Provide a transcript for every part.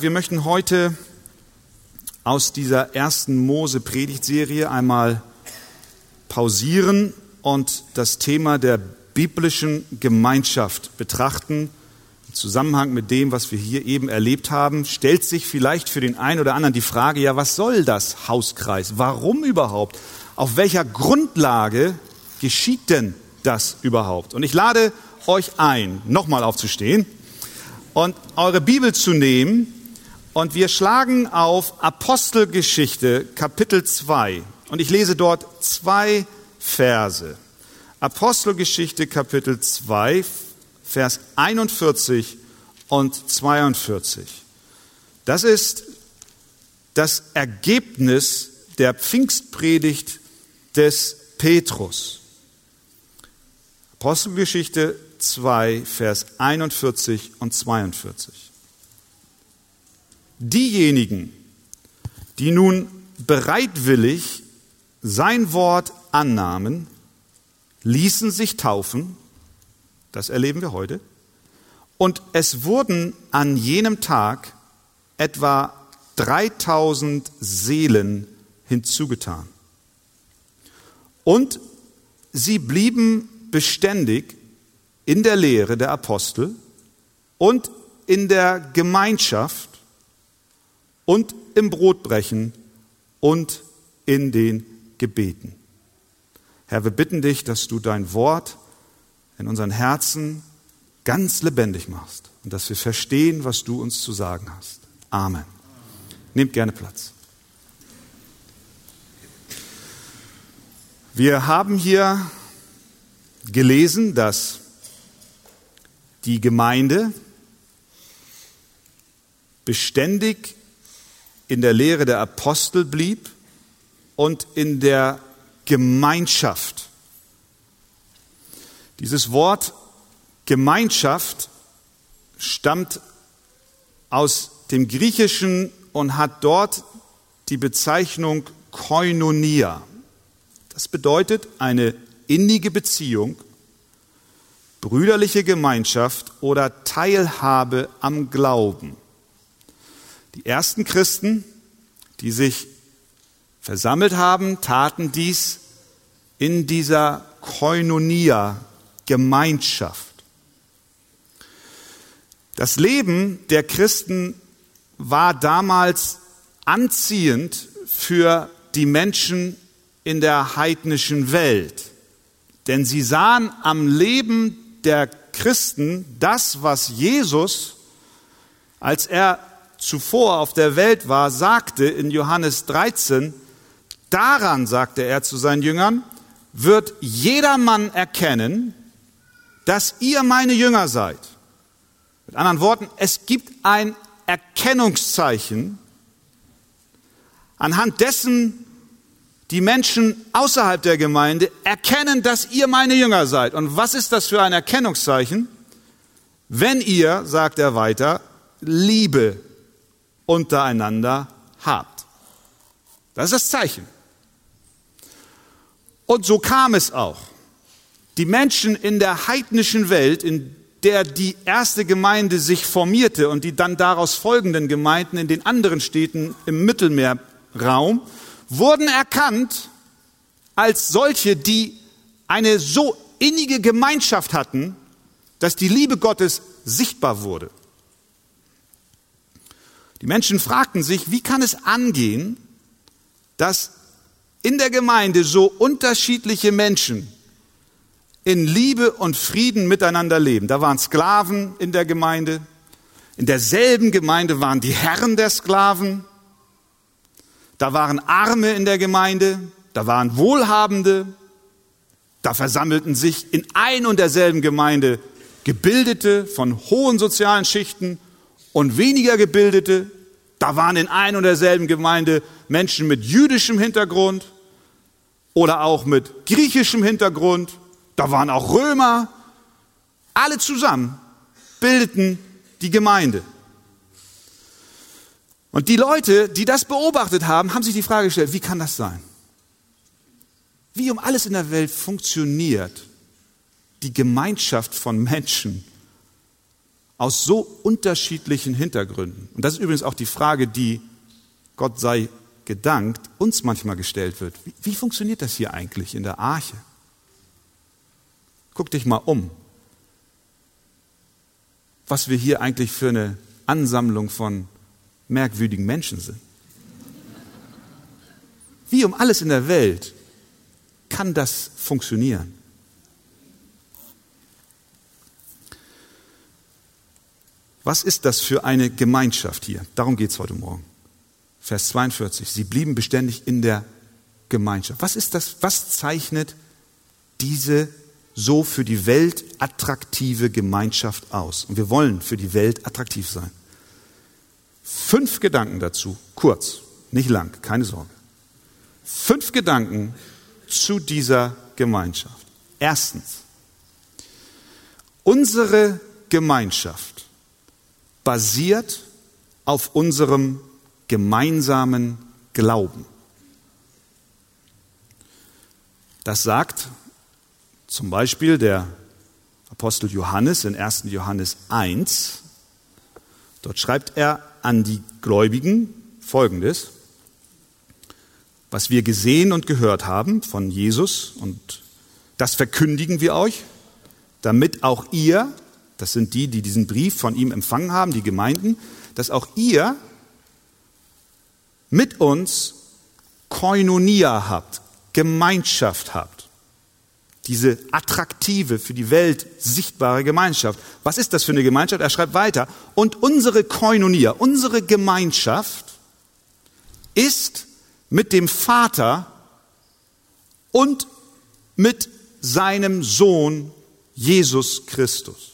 Wir möchten heute aus dieser ersten Mose-Predigtserie einmal pausieren und das Thema der biblischen Gemeinschaft betrachten. Im Zusammenhang mit dem, was wir hier eben erlebt haben, stellt sich vielleicht für den einen oder anderen die Frage, ja, was soll das Hauskreis? Warum überhaupt? Auf welcher Grundlage geschieht denn das überhaupt? Und ich lade euch ein, nochmal aufzustehen und eure Bibel zu nehmen und wir schlagen auf Apostelgeschichte Kapitel 2. Und ich lese dort zwei Verse. Apostelgeschichte Kapitel 2, Vers 41 und 42. Das ist das Ergebnis der Pfingstpredigt des Petrus. Apostelgeschichte 2, Vers 41 und 42. Diejenigen, die nun bereitwillig sein Wort annahmen, ließen sich taufen, das erleben wir heute, und es wurden an jenem Tag etwa 3000 Seelen hinzugetan. Und sie blieben beständig in der Lehre der Apostel und in der Gemeinschaft und im Brotbrechen und in den Gebeten. Herr, wir bitten dich, dass du dein Wort in unseren Herzen ganz lebendig machst und dass wir verstehen, was du uns zu sagen hast. Amen. Nehmt gerne Platz. Wir haben hier gelesen, dass die Gemeinde beständig in der Lehre der Apostel blieb und in der Gemeinschaft. Dieses Wort Gemeinschaft stammt aus dem Griechischen und hat dort die Bezeichnung Koinonia. Das bedeutet eine innige Beziehung, brüderliche Gemeinschaft oder Teilhabe am Glauben. Die ersten Christen, die sich versammelt haben, taten dies in dieser Koinonia, Gemeinschaft. Das Leben der Christen war damals anziehend für die Menschen in der heidnischen Welt. Denn sie sahen am Leben der Christen das, was Jesus, als er zuvor auf der Welt war, sagte in Johannes 13, daran, sagte er zu seinen Jüngern, wird jedermann erkennen, dass ihr meine Jünger seid. Mit anderen Worten, es gibt ein Erkennungszeichen, anhand dessen die Menschen außerhalb der Gemeinde erkennen, dass ihr meine Jünger seid. Und was ist das für ein Erkennungszeichen? Wenn ihr, sagt er weiter, Liebe untereinander habt. Das ist das Zeichen. Und so kam es auch. Die Menschen in der heidnischen Welt, in der die erste Gemeinde sich formierte und die dann daraus folgenden Gemeinden in den anderen Städten im Mittelmeerraum, wurden erkannt als solche, die eine so innige Gemeinschaft hatten, dass die Liebe Gottes sichtbar wurde. Die Menschen fragten sich, wie kann es angehen, dass in der Gemeinde so unterschiedliche Menschen in Liebe und Frieden miteinander leben. Da waren Sklaven in der Gemeinde, in derselben Gemeinde waren die Herren der Sklaven, da waren Arme in der Gemeinde, da waren Wohlhabende, da versammelten sich in ein und derselben Gemeinde Gebildete von hohen sozialen Schichten und weniger Gebildete. Da waren in ein und derselben Gemeinde Menschen mit jüdischem Hintergrund oder auch mit griechischem Hintergrund. Da waren auch Römer. Alle zusammen bildeten die Gemeinde. Und die Leute, die das beobachtet haben, haben sich die Frage gestellt, wie kann das sein? Wie um alles in der Welt funktioniert die Gemeinschaft von Menschen aus so unterschiedlichen Hintergründen. Und das ist übrigens auch die Frage, die, Gott sei gedankt, uns manchmal gestellt wird. Wie, wie funktioniert das hier eigentlich in der Arche? Guck dich mal um. Was wir hier eigentlich für eine Ansammlung von merkwürdigen Menschen sind. Wie um alles in der Welt kann das funktionieren? Was ist das für eine Gemeinschaft hier? Darum geht es heute Morgen. Vers 42. Sie blieben beständig in der Gemeinschaft. Was ist das? Was zeichnet diese so für die Welt attraktive Gemeinschaft aus? Und wir wollen für die Welt attraktiv sein. Fünf Gedanken dazu, kurz, nicht lang, keine Sorge. Fünf Gedanken zu dieser Gemeinschaft. Erstens, unsere Gemeinschaft basiert auf unserem gemeinsamen Glauben. Das sagt zum Beispiel der Apostel Johannes in 1. Johannes 1. Dort schreibt er an die Gläubigen Folgendes. Was wir gesehen und gehört haben von Jesus und das verkündigen wir euch, damit auch ihr, das sind die, die diesen Brief von ihm empfangen haben, die Gemeinden, dass auch ihr mit uns Koinonia habt, Gemeinschaft habt. Diese attraktive, für die Welt sichtbare Gemeinschaft. Was ist das für eine Gemeinschaft? Er schreibt weiter. Und unsere Koinonia, unsere Gemeinschaft ist mit dem Vater und mit seinem Sohn Jesus Christus.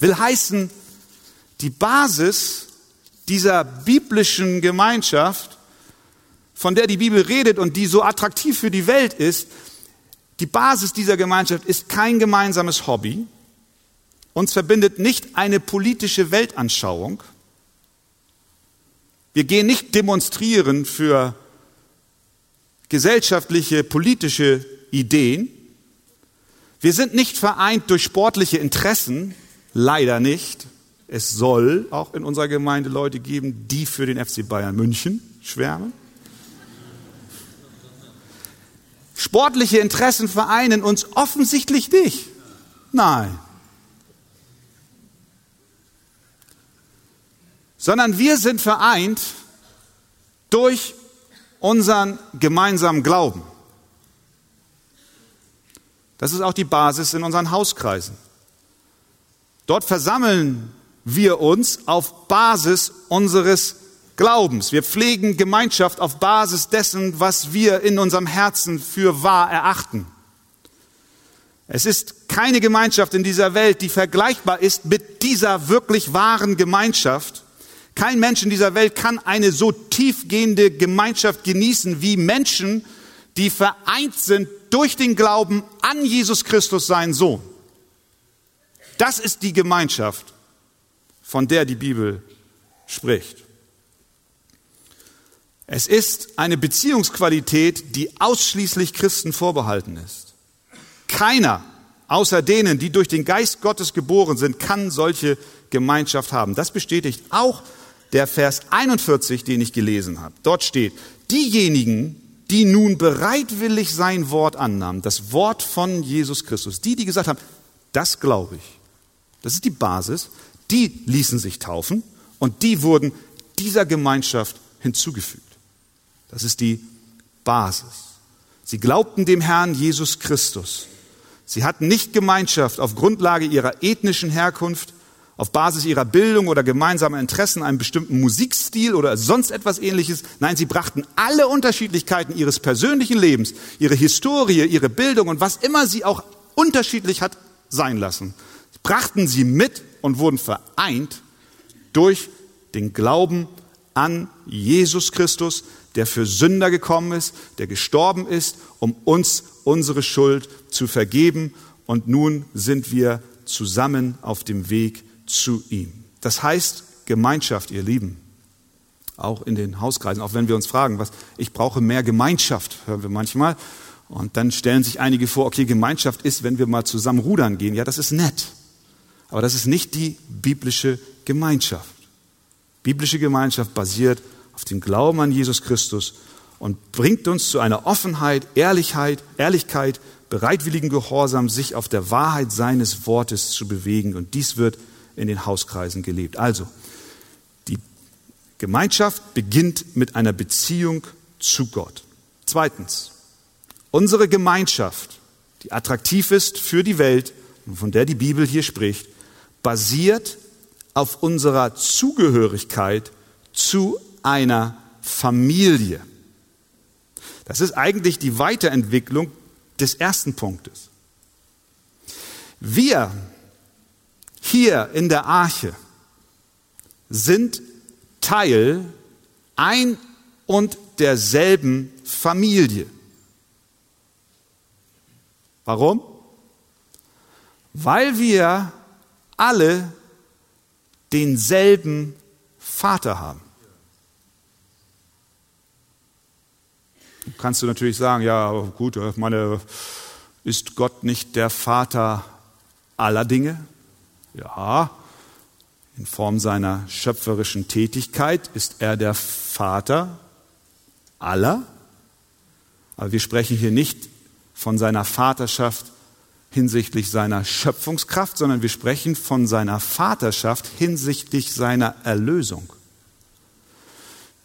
Will heißen, die Basis dieser biblischen Gemeinschaft, von der die Bibel redet und die so attraktiv für die Welt ist, die Basis dieser Gemeinschaft ist kein gemeinsames Hobby. Uns verbindet nicht eine politische Weltanschauung. Wir gehen nicht demonstrieren für gesellschaftliche, politische Ideen. Wir sind nicht vereint durch sportliche Interessen, leider nicht. Es soll auch in unserer Gemeinde Leute geben, die für den FC Bayern München schwärmen. Sportliche Interessen vereinen uns offensichtlich nicht. Nein. Sondern wir sind vereint durch unseren gemeinsamen Glauben. Das ist auch die Basis in unseren Hauskreisen. Dort versammeln wir uns auf Basis unseres Glaubens. Wir pflegen Gemeinschaft auf Basis dessen, was wir in unserem Herzen für wahr erachten. Es ist keine Gemeinschaft in dieser Welt, die vergleichbar ist mit dieser wirklich wahren Gemeinschaft. Kein Mensch in dieser Welt kann eine so tiefgehende Gemeinschaft genießen wie Menschen, die vereint sind durch den Glauben an Jesus Christus, seinen Sohn. Das ist die Gemeinschaft, von der die Bibel spricht. Es ist eine Beziehungsqualität, die ausschließlich Christen vorbehalten ist. Keiner außer denen, die durch den Geist Gottes geboren sind, kann solche Gemeinschaft haben. Das bestätigt auch der Vers 41, den ich gelesen habe. Dort steht, diejenigen, die nun bereitwillig sein Wort annahmen, das Wort von Jesus Christus, die, die gesagt haben, das glaube ich, das ist die Basis, die ließen sich taufen und die wurden dieser Gemeinschaft hinzugefügt. Das ist die Basis. Sie glaubten dem Herrn Jesus Christus. Sie hatten nicht Gemeinschaft auf Grundlage ihrer ethnischen Herkunft, auf Basis ihrer Bildung oder gemeinsamer Interessen, einem bestimmten Musikstil oder sonst etwas ähnliches. Nein, sie brachten alle Unterschiedlichkeiten ihres persönlichen Lebens, ihre Historie, ihre Bildung und was immer sie auch unterschiedlich hat sein lassen, brachten sie mit und wurden vereint durch den Glauben an Jesus Christus, der für Sünder gekommen ist, der gestorben ist, um uns unsere Schuld zu vergeben. Und nun sind wir zusammen auf dem Weg zu ihm. Das heißt Gemeinschaft, ihr Lieben. Auch in den Hauskreisen, auch wenn wir uns fragen, was, ich brauche mehr Gemeinschaft, hören wir manchmal. Und dann stellen sich einige vor, okay, Gemeinschaft ist, wenn wir mal zusammen rudern gehen. Ja, das ist nett. Aber das ist nicht die biblische Gemeinschaft. Biblische Gemeinschaft basiert auf dem Glauben an Jesus Christus und bringt uns zu einer Offenheit, Ehrlichkeit, Ehrlichkeit, bereitwilligen Gehorsam, sich auf der Wahrheit seines Wortes zu bewegen. Und dies wird in den Hauskreisen gelebt. Also, die Gemeinschaft beginnt mit einer Beziehung zu Gott. Zweitens, unsere Gemeinschaft, die attraktiv ist für die Welt und von der die Bibel hier spricht, basiert auf unserer Zugehörigkeit zu einer Familie. Das ist eigentlich die Weiterentwicklung des ersten Punktes. Wir hier in der Arche sind Teil ein und derselben Familie. Warum? Weil wir alle denselben Vater haben. Kannst du natürlich sagen, ja gut, meine, ist Gott nicht der Vater aller Dinge? Ja, in Form seiner schöpferischen Tätigkeit ist er der Vater aller. Aber wir sprechen hier nicht von seiner Vaterschaft hinsichtlich seiner Schöpfungskraft, sondern wir sprechen von seiner Vaterschaft hinsichtlich seiner Erlösung.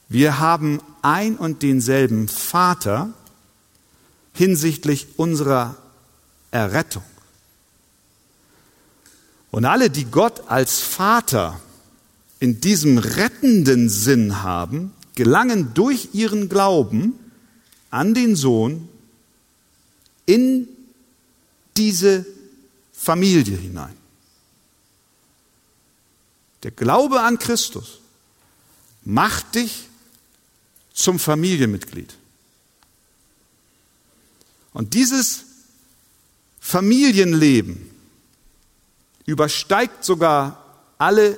Wir haben ein und denselben Vater hinsichtlich unserer Errettung. Und alle, die Gott als Vater in diesem rettenden Sinn haben, gelangen durch ihren Glauben an den Sohn in diese Familie hinein. Der Glaube an Christus macht dich zum Familienmitglied. Und dieses Familienleben übersteigt sogar alle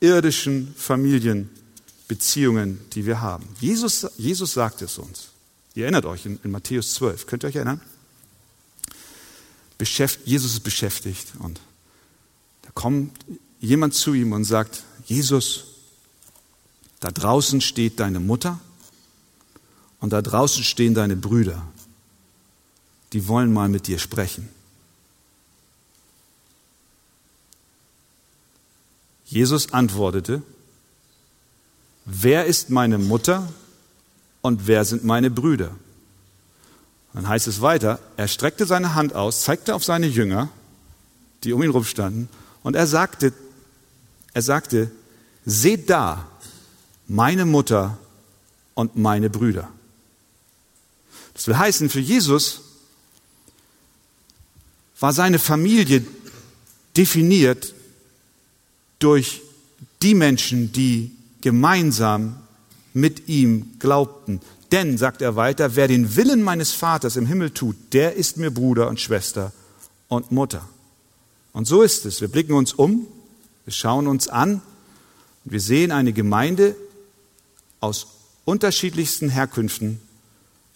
irdischen Familienbeziehungen, die wir haben. Jesus, Jesus sagt es uns. Ihr erinnert euch in, in Matthäus 12. Könnt ihr euch erinnern? Beschäft, Jesus ist beschäftigt und da kommt jemand zu ihm und sagt, Jesus, da draußen steht deine Mutter und da draußen stehen deine Brüder. Die wollen mal mit dir sprechen. Jesus antwortete, wer ist meine Mutter und wer sind meine Brüder? Dann heißt es weiter, er streckte seine Hand aus, zeigte auf seine Jünger, die um ihn rumstanden, und er sagte, er sagte, seht da meine Mutter und meine Brüder. Das will heißen, für Jesus war seine Familie definiert durch die Menschen, die gemeinsam mit ihm glaubten. Denn, sagt er weiter, wer den Willen meines Vaters im Himmel tut, der ist mir Bruder und Schwester und Mutter. Und so ist es. Wir blicken uns um, wir schauen uns an und wir sehen eine Gemeinde aus unterschiedlichsten Herkünften,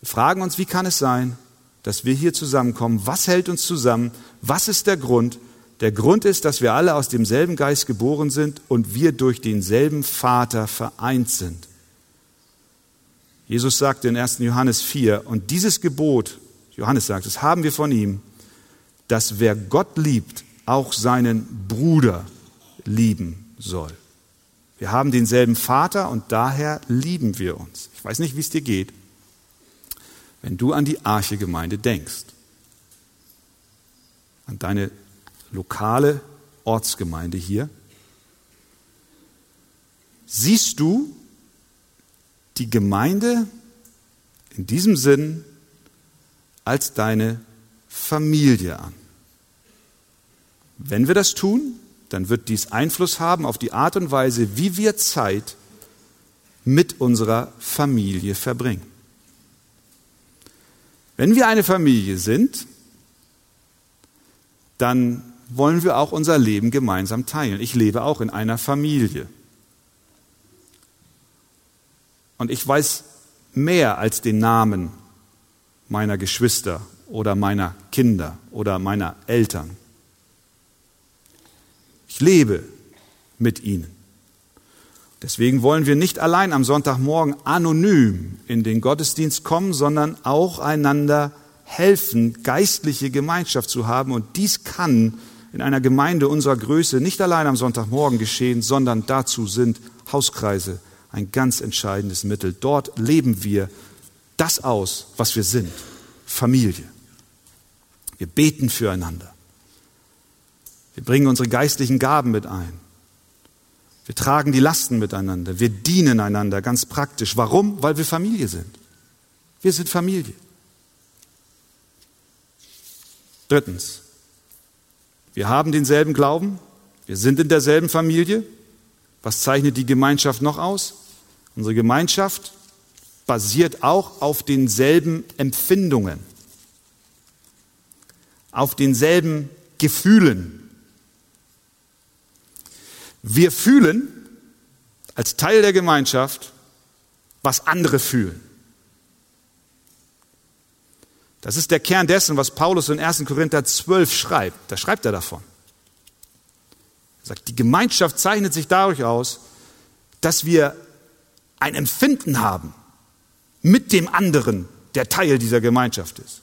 wir fragen uns, wie kann es sein, dass wir hier zusammenkommen? Was hält uns zusammen? Was ist der Grund? Der Grund ist, dass wir alle aus demselben Geist geboren sind und wir durch denselben Vater vereint sind. Jesus sagte in 1. Johannes 4, und dieses Gebot, Johannes sagt, das haben wir von ihm, dass wer Gott liebt, auch seinen Bruder lieben soll. Wir haben denselben Vater und daher lieben wir uns. Ich weiß nicht, wie es dir geht wenn du an die Arche-Gemeinde denkst, an deine lokale Ortsgemeinde hier, siehst du die Gemeinde in diesem Sinn als deine Familie an. Wenn wir das tun, dann wird dies Einfluss haben auf die Art und Weise, wie wir Zeit mit unserer Familie verbringen. Wenn wir eine Familie sind, dann wollen wir auch unser Leben gemeinsam teilen. Ich lebe auch in einer Familie. Und ich weiß mehr als den Namen meiner Geschwister oder meiner Kinder oder meiner Eltern. Ich lebe mit ihnen. Deswegen wollen wir nicht allein am Sonntagmorgen anonym in den Gottesdienst kommen, sondern auch einander helfen, geistliche Gemeinschaft zu haben. Und dies kann in einer Gemeinde unserer Größe nicht allein am Sonntagmorgen geschehen, sondern dazu sind Hauskreise ein ganz entscheidendes Mittel. Dort leben wir das aus, was wir sind. Familie. Wir beten füreinander. Wir bringen unsere geistlichen Gaben mit ein. Wir tragen die Lasten miteinander. Wir dienen einander ganz praktisch. Warum? Weil wir Familie sind. Wir sind Familie. Drittens. Wir haben denselben Glauben. Wir sind in derselben Familie. Was zeichnet die Gemeinschaft noch aus? Unsere Gemeinschaft basiert auch auf denselben Empfindungen, auf denselben Gefühlen. Wir fühlen als Teil der Gemeinschaft, was andere fühlen. Das ist der Kern dessen, was Paulus in 1. Korinther 12 schreibt. Da schreibt er davon. Er sagt, die Gemeinschaft zeichnet sich dadurch aus, dass wir ein Empfinden haben mit dem anderen, der Teil dieser Gemeinschaft ist.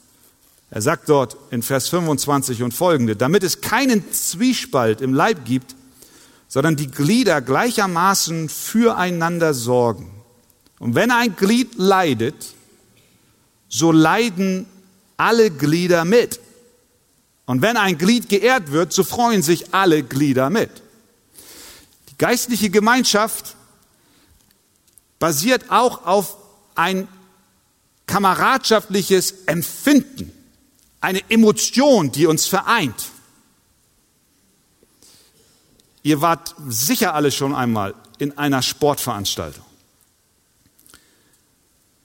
Er sagt dort in Vers 25 und folgende, damit es keinen Zwiespalt im Leib gibt, sondern die Glieder gleichermaßen füreinander sorgen. Und wenn ein Glied leidet, so leiden alle Glieder mit. Und wenn ein Glied geehrt wird, so freuen sich alle Glieder mit. Die geistliche Gemeinschaft basiert auch auf ein kameradschaftliches Empfinden, eine Emotion, die uns vereint. Ihr wart sicher alle schon einmal in einer Sportveranstaltung.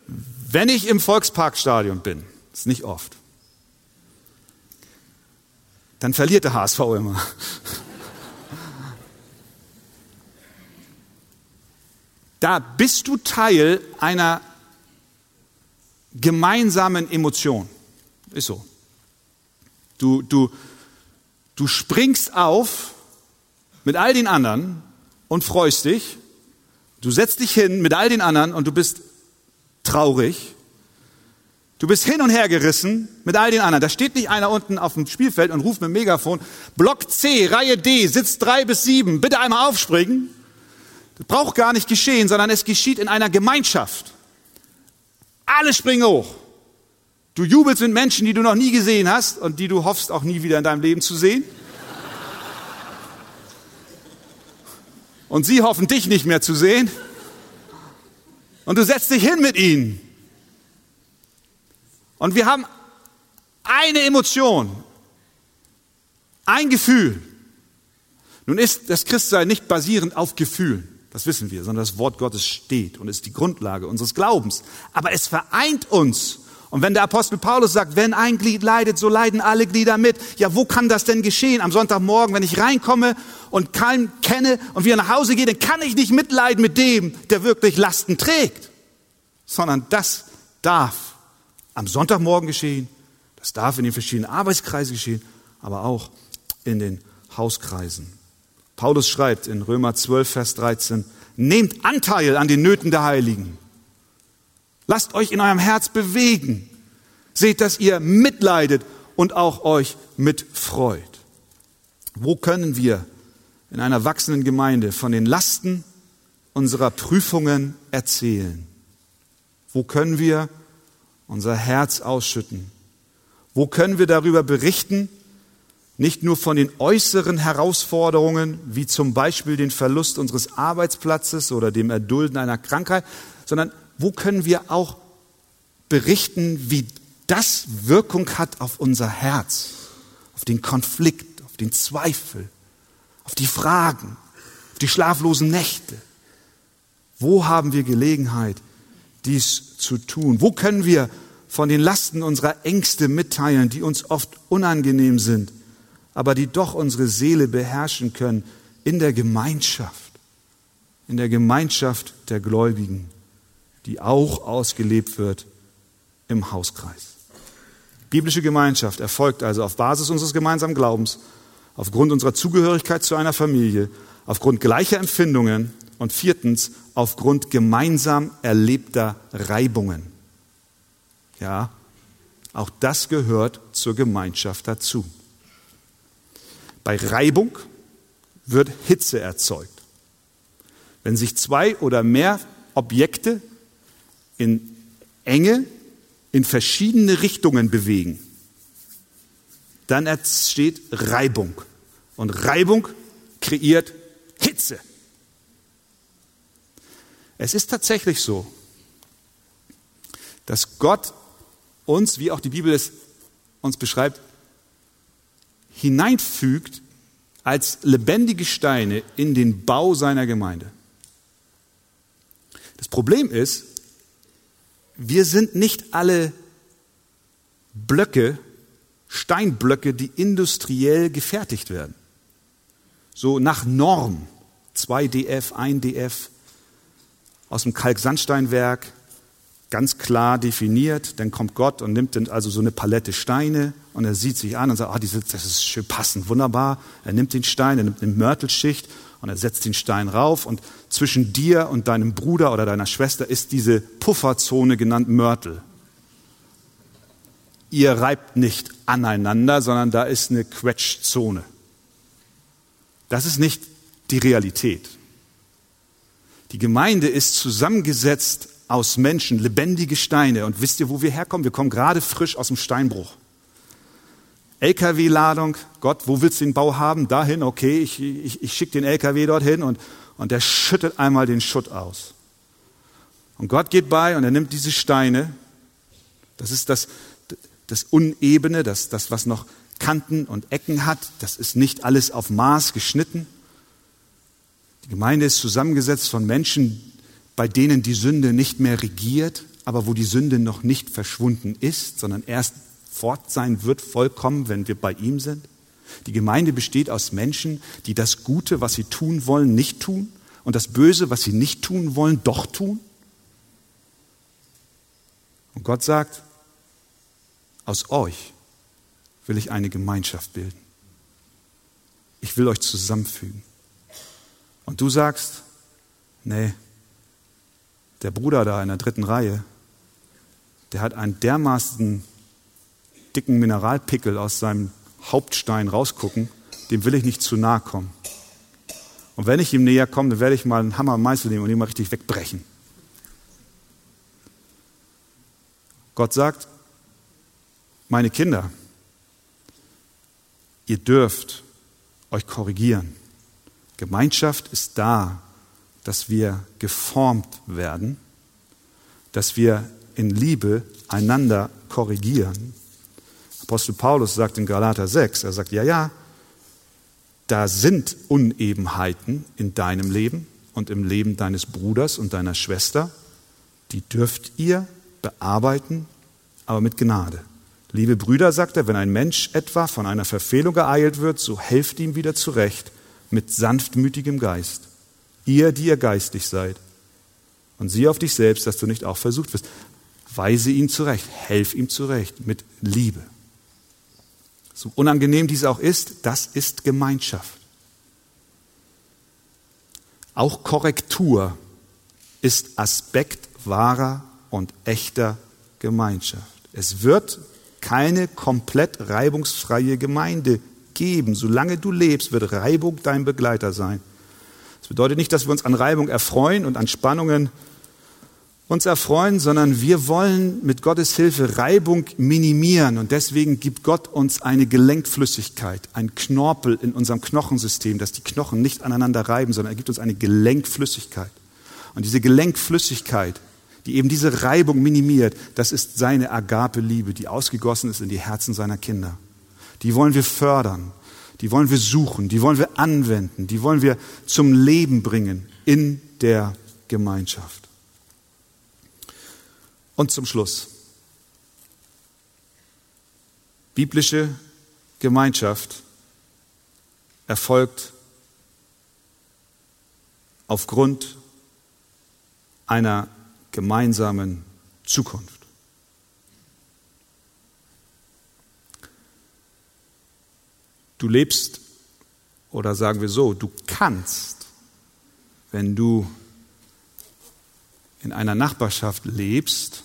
Wenn ich im Volksparkstadion bin, ist nicht oft, dann verliert der HSV immer. Da bist du Teil einer gemeinsamen Emotion. Ist so. Du, du, du springst auf mit all den anderen und freust dich. Du setzt dich hin mit all den anderen und du bist traurig. Du bist hin und her gerissen mit all den anderen. Da steht nicht einer unten auf dem Spielfeld und ruft mit dem Megafon, Block C, Reihe D, Sitz drei bis sieben, bitte einmal aufspringen. Das braucht gar nicht geschehen, sondern es geschieht in einer Gemeinschaft. Alle springen hoch. Du jubelst mit Menschen, die du noch nie gesehen hast und die du hoffst auch nie wieder in deinem Leben zu sehen. Und sie hoffen, dich nicht mehr zu sehen. Und du setzt dich hin mit ihnen. Und wir haben eine Emotion, ein Gefühl. Nun ist das Christsein nicht basierend auf Gefühlen, das wissen wir, sondern das Wort Gottes steht und ist die Grundlage unseres Glaubens. Aber es vereint uns und wenn der Apostel Paulus sagt, wenn ein Glied leidet, so leiden alle Glieder mit. Ja, wo kann das denn geschehen? Am Sonntagmorgen, wenn ich reinkomme und keinen kenne und wieder nach Hause gehe, dann kann ich nicht mitleiden mit dem, der wirklich Lasten trägt. Sondern das darf am Sonntagmorgen geschehen. Das darf in den verschiedenen Arbeitskreisen geschehen, aber auch in den Hauskreisen. Paulus schreibt in Römer 12, Vers 13, nehmt Anteil an den Nöten der Heiligen Lasst euch in eurem Herz bewegen. Seht, dass ihr mitleidet und auch euch mitfreut. Wo können wir in einer wachsenden Gemeinde von den Lasten unserer Prüfungen erzählen? Wo können wir unser Herz ausschütten? Wo können wir darüber berichten, nicht nur von den äußeren Herausforderungen, wie zum Beispiel den Verlust unseres Arbeitsplatzes oder dem Erdulden einer Krankheit, sondern wo können wir auch berichten, wie das Wirkung hat auf unser Herz, auf den Konflikt, auf den Zweifel, auf die Fragen, auf die schlaflosen Nächte. Wo haben wir Gelegenheit, dies zu tun? Wo können wir von den Lasten unserer Ängste mitteilen, die uns oft unangenehm sind, aber die doch unsere Seele beherrschen können in der Gemeinschaft, in der Gemeinschaft der Gläubigen die auch ausgelebt wird im Hauskreis. Biblische Gemeinschaft erfolgt also auf Basis unseres gemeinsamen Glaubens, aufgrund unserer Zugehörigkeit zu einer Familie, aufgrund gleicher Empfindungen und viertens aufgrund gemeinsam erlebter Reibungen. Ja, auch das gehört zur Gemeinschaft dazu. Bei Reibung wird Hitze erzeugt. Wenn sich zwei oder mehr Objekte in Enge in verschiedene Richtungen bewegen, dann entsteht Reibung. Und Reibung kreiert Hitze. Es ist tatsächlich so, dass Gott uns, wie auch die Bibel es uns beschreibt, hineinfügt als lebendige Steine in den Bau seiner Gemeinde. Das Problem ist, wir sind nicht alle Blöcke, Steinblöcke, die industriell gefertigt werden. So nach Norm, 2DF, 1DF, aus dem Kalksandsteinwerk, ganz klar definiert. Dann kommt Gott und nimmt dann also so eine Palette Steine und er sieht sich an und sagt, ah, diese, das ist schön passend, wunderbar. Er nimmt den Stein, er nimmt eine Mörtelschicht und er setzt den Stein rauf und zwischen dir und deinem Bruder oder deiner Schwester ist diese Pufferzone genannt Mörtel. Ihr reibt nicht aneinander, sondern da ist eine Quetschzone. Das ist nicht die Realität. Die Gemeinde ist zusammengesetzt aus Menschen, lebendige Steine. Und wisst ihr, wo wir herkommen? Wir kommen gerade frisch aus dem Steinbruch. LKW-Ladung, Gott, wo willst du den Bau haben? Dahin, okay, ich, ich, ich schicke den LKW dorthin und, und der schüttet einmal den Schutt aus. Und Gott geht bei und er nimmt diese Steine, das ist das, das Unebene, das, das, was noch Kanten und Ecken hat, das ist nicht alles auf Maß geschnitten. Die Gemeinde ist zusammengesetzt von Menschen, bei denen die Sünde nicht mehr regiert, aber wo die Sünde noch nicht verschwunden ist, sondern erst fort sein wird, vollkommen, wenn wir bei ihm sind. Die Gemeinde besteht aus Menschen, die das Gute, was sie tun wollen, nicht tun und das Böse, was sie nicht tun wollen, doch tun. Und Gott sagt, aus euch will ich eine Gemeinschaft bilden. Ich will euch zusammenfügen. Und du sagst, nee, der Bruder da in der dritten Reihe, der hat einen dermaßen dicken Mineralpickel aus seinem Hauptstein rausgucken, dem will ich nicht zu nahe kommen. Und wenn ich ihm näher komme, dann werde ich mal einen Hammer und Meißel nehmen und ihn mal richtig wegbrechen. Gott sagt, meine Kinder, ihr dürft euch korrigieren. Gemeinschaft ist da, dass wir geformt werden, dass wir in Liebe einander korrigieren. Apostel Paulus sagt in Galater 6, er sagt, ja, ja, da sind Unebenheiten in deinem Leben und im Leben deines Bruders und deiner Schwester, die dürft ihr bearbeiten, aber mit Gnade. Liebe Brüder, sagt er, wenn ein Mensch etwa von einer Verfehlung geeilt wird, so helft ihm wieder zurecht mit sanftmütigem Geist. Ihr, die ihr geistig seid. Und sieh auf dich selbst, dass du nicht auch versucht wirst. Weise ihn zurecht, helf ihm zurecht mit Liebe. So unangenehm dies auch ist, das ist Gemeinschaft. Auch Korrektur ist Aspekt wahrer und echter Gemeinschaft. Es wird keine komplett reibungsfreie Gemeinde geben. Solange du lebst, wird Reibung dein Begleiter sein. Das bedeutet nicht, dass wir uns an Reibung erfreuen und an Spannungen uns erfreuen, sondern wir wollen mit Gottes Hilfe Reibung minimieren und deswegen gibt Gott uns eine Gelenkflüssigkeit, ein Knorpel in unserem Knochensystem, dass die Knochen nicht aneinander reiben, sondern er gibt uns eine Gelenkflüssigkeit. Und diese Gelenkflüssigkeit, die eben diese Reibung minimiert, das ist seine Agape-Liebe, die ausgegossen ist in die Herzen seiner Kinder. Die wollen wir fördern, die wollen wir suchen, die wollen wir anwenden, die wollen wir zum Leben bringen in der Gemeinschaft. Und zum Schluss. Biblische Gemeinschaft erfolgt aufgrund einer gemeinsamen Zukunft. Du lebst Oder sagen wir so, du kannst, wenn du in einer Nachbarschaft lebst,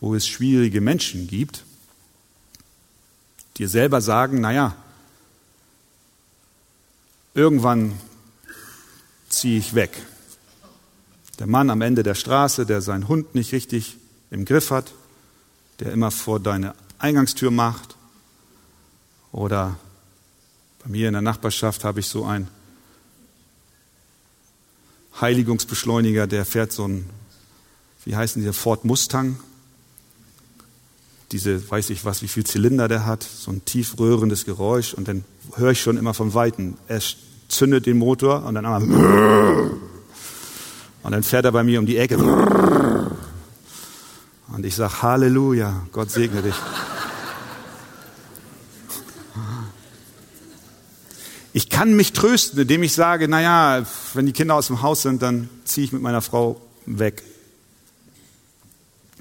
wo es schwierige Menschen gibt, dir selber sagen, naja, irgendwann ziehe ich weg. Der Mann am Ende der Straße, der seinen Hund nicht richtig im Griff hat, der immer vor deine Eingangstür macht. Oder bei mir in der Nachbarschaft habe ich so einen Heiligungsbeschleuniger, der fährt so ein, wie heißen die, Ford Mustang. Diese, weiß ich was, wie viel Zylinder der hat, so ein tief röhrendes Geräusch und dann höre ich schon immer vom Weiten. Er zündet den Motor und dann einmal und dann fährt er bei mir um die Ecke. Und ich sage, Halleluja, Gott segne dich. Ich kann mich trösten, indem ich sage, naja, wenn die Kinder aus dem Haus sind, dann ziehe ich mit meiner Frau weg.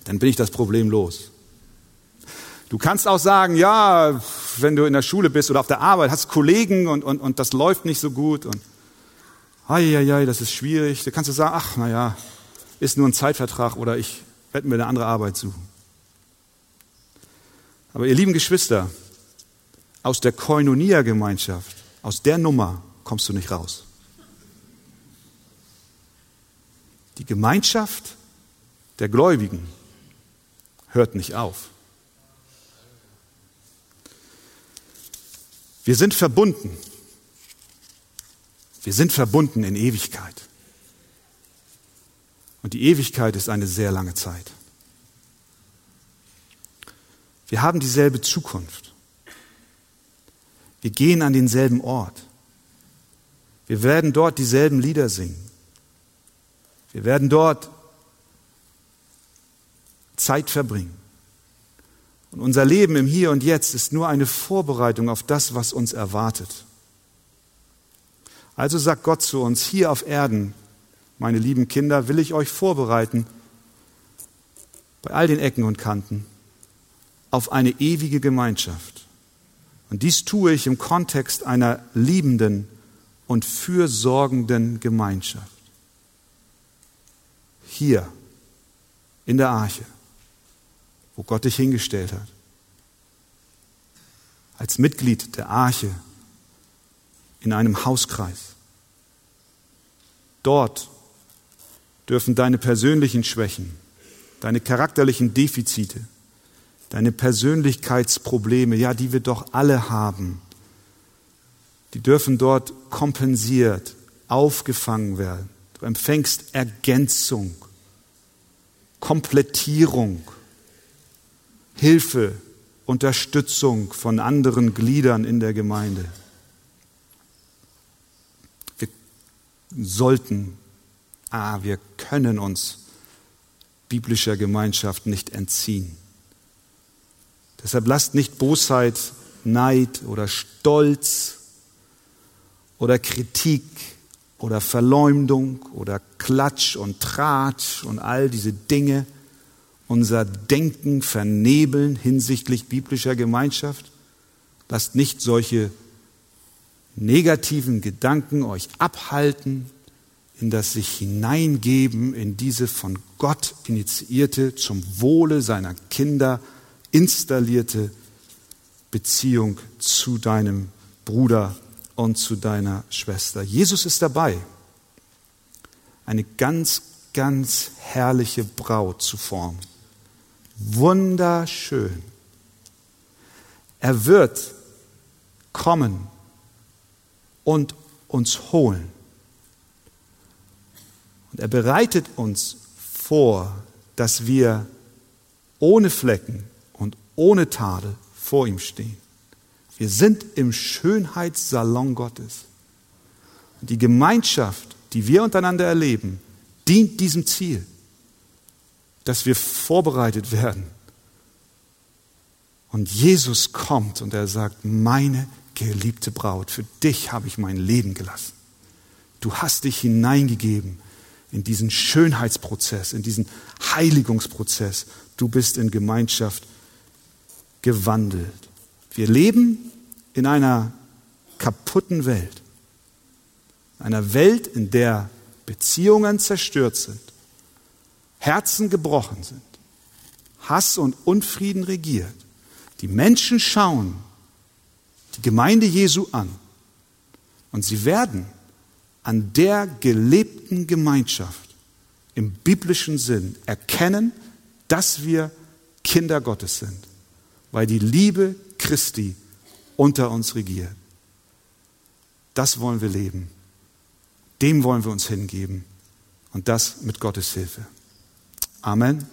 Dann bin ich das Problem los. Du kannst auch sagen, ja, wenn du in der Schule bist oder auf der Arbeit, hast Kollegen und, und, und das läuft nicht so gut und ja, das ist schwierig. Da kannst du sagen, ach, naja, ist nur ein Zeitvertrag oder ich werde mir eine andere Arbeit suchen. Aber ihr lieben Geschwister, aus der Koinonia-Gemeinschaft, aus der Nummer kommst du nicht raus. Die Gemeinschaft der Gläubigen hört nicht auf. Wir sind verbunden. Wir sind verbunden in Ewigkeit. Und die Ewigkeit ist eine sehr lange Zeit. Wir haben dieselbe Zukunft. Wir gehen an denselben Ort. Wir werden dort dieselben Lieder singen. Wir werden dort Zeit verbringen. Und unser Leben im Hier und Jetzt ist nur eine Vorbereitung auf das, was uns erwartet. Also sagt Gott zu uns, hier auf Erden, meine lieben Kinder, will ich euch vorbereiten, bei all den Ecken und Kanten, auf eine ewige Gemeinschaft. Und dies tue ich im Kontext einer liebenden und fürsorgenden Gemeinschaft. Hier in der Arche, wo Gott dich hingestellt hat. Als Mitglied der Arche in einem Hauskreis. Dort dürfen deine persönlichen Schwächen, deine charakterlichen Defizite, deine Persönlichkeitsprobleme, ja, die wir doch alle haben, die dürfen dort kompensiert, aufgefangen werden. Du empfängst Ergänzung, Komplettierung, Hilfe, Unterstützung von anderen Gliedern in der Gemeinde. sollten, ah, wir können uns biblischer Gemeinschaft nicht entziehen. Deshalb lasst nicht Bosheit, Neid oder Stolz oder Kritik oder Verleumdung oder Klatsch und Tratsch und all diese Dinge unser Denken vernebeln hinsichtlich biblischer Gemeinschaft. Lasst nicht solche negativen Gedanken euch abhalten, in das sich hineingeben in diese von Gott initiierte, zum Wohle seiner Kinder installierte Beziehung zu deinem Bruder und zu deiner Schwester. Jesus ist dabei, eine ganz, ganz herrliche Braut zu formen. Wunderschön. Er wird kommen und uns holen. Und er bereitet uns vor, dass wir ohne Flecken ohne Tadel vor ihm stehen. Wir sind im Schönheitssalon Gottes. Und die Gemeinschaft, die wir untereinander erleben, dient diesem Ziel, dass wir vorbereitet werden. Und Jesus kommt und er sagt, meine geliebte Braut, für dich habe ich mein Leben gelassen. Du hast dich hineingegeben in diesen Schönheitsprozess, in diesen Heiligungsprozess. Du bist in Gemeinschaft gewandelt. Wir leben in einer kaputten Welt, einer Welt, in der Beziehungen zerstört sind, Herzen gebrochen sind, Hass und Unfrieden regiert, die Menschen schauen die Gemeinde Jesu an. Und sie werden an der gelebten Gemeinschaft im biblischen Sinn erkennen, dass wir Kinder Gottes sind, weil die Liebe Christi unter uns regiert. Das wollen wir leben. Dem wollen wir uns hingeben. Und das mit Gottes Hilfe. Amen.